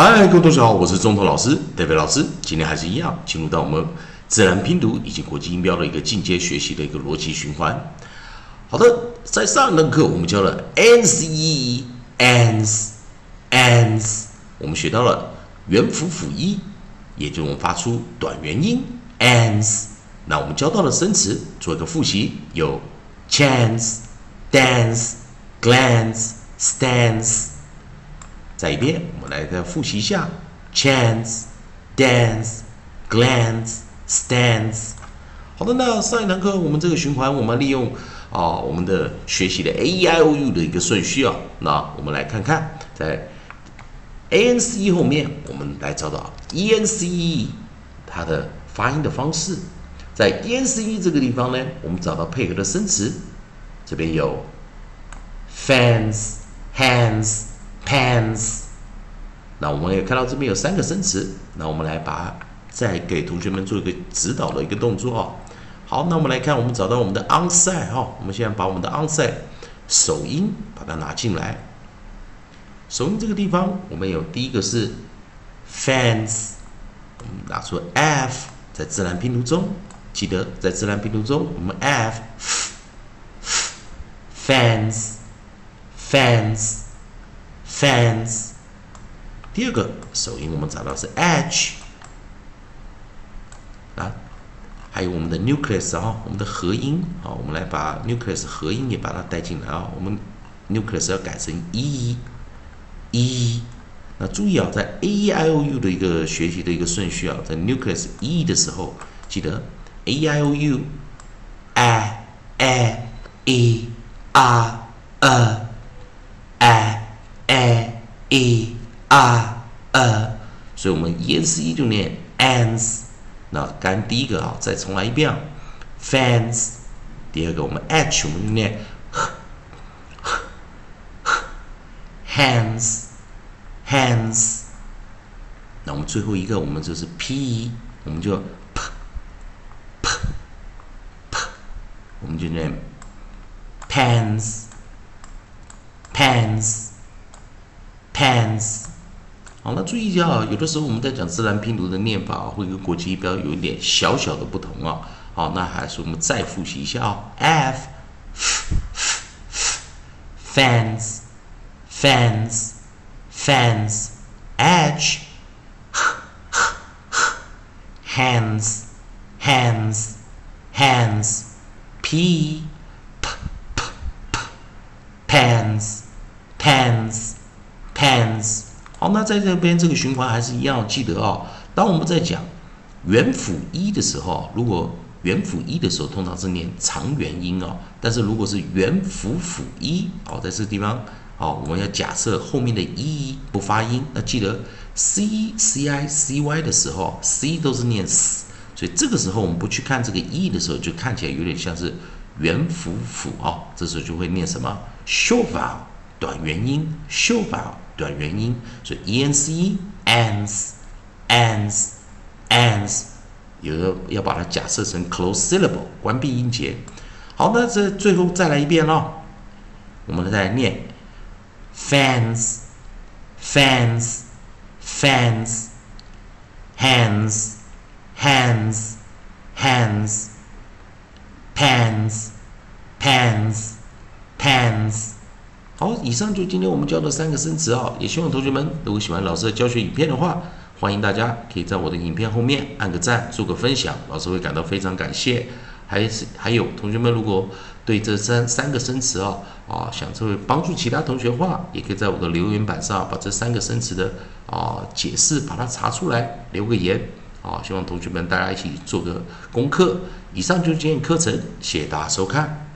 嗨，各位同学好，我是中头老师德伟老师。今天还是一样，进入到我们自然拼读以及国际音标的一个进阶学习的一个逻辑循环。好的，在上一堂课我们教了 ans e ans ans，我们学到了元辅辅一，也就是我们发出短元音 ans。那我们教到了生词，做一个复习，有 chance、dance、glance、stance。再一遍，我们来再复习一下：chance、dance、glance、stance。好的，那上一堂课我们这个循环，我们利用啊我们的学习的 a e i o u 的一个顺序啊，那我们来看看，在 A N C E 后面，我们来找找 e n c e 它的发音的方式。在 e n c e 这个地方呢，我们找到配合的生词，这边有 fans、hands。pants，那我们也看到这边有三个生词，那我们来把再给同学们做一个指导的一个动作哦。好，那我们来看，我们找到我们的 onside 哈，我们现在把我们的 onside 首音把它拿进来。首音这个地方，我们有第一个是 fans，我们拿出 f，在自然拼读中，记得在自然拼读中，我们 f，fans，fans fans。第二个首音我们找到是 h 啊，还有我们的 nucleus 啊，我们的合音。啊，我们来把 nucleus 合音也把它带进来啊，我们 nucleus 要改成 e e，那注意啊，在 a e i o u 的一个学习的一个顺序啊，在 nucleus e 的时候，记得 a e i o u a a e r a a a e r a，所以我们 e n c 就念 ans。那刚第一个啊，再重来一遍，fans。第二个我们 h 我们就念 hands hands。那我们最后一个我们就是 p，我们就 p p p，我们就念 pans pans。Hands 好，那注意一下啊，有的时候我们在讲自然拼读的念法啊，会跟国际音标有一点小小的不同啊。好，那还是我们再复习一下啊，f fans fans fans h hands hands hands p p p p 那在这边这个循环还是一样，记得哦。当我们在讲元辅一的时候，如果元辅一的时候，通常是念长元音哦。但是如果是元辅辅一，哦，在这个地方，哦，我们要假设后面的 e 不发音，那记得 c c i c y 的时候，c 都是念 s，所以这个时候我们不去看这个 e 的时候，就看起来有点像是元辅辅啊。这时候就会念什么 short vowel 短元音，sho 发。短元音，所以 e n c ans ans ans，有的要把它假设成 close syllable 关闭音节。好，那这最后再来一遍喽，我们再来念 fans fans fans hands hands hands pans pans pans。好，以上就今天我们教的三个生词啊，也希望同学们如果喜欢老师的教学影片的话，欢迎大家可以在我的影片后面按个赞，做个分享，老师会感到非常感谢。还是还有同学们如果对这三三个生词啊啊想作为帮助其他同学的话，也可以在我的留言板上把这三个生词的啊解释把它查出来，留个言啊，希望同学们大家一起做个功课。以上就是今天课程，谢谢大家收看。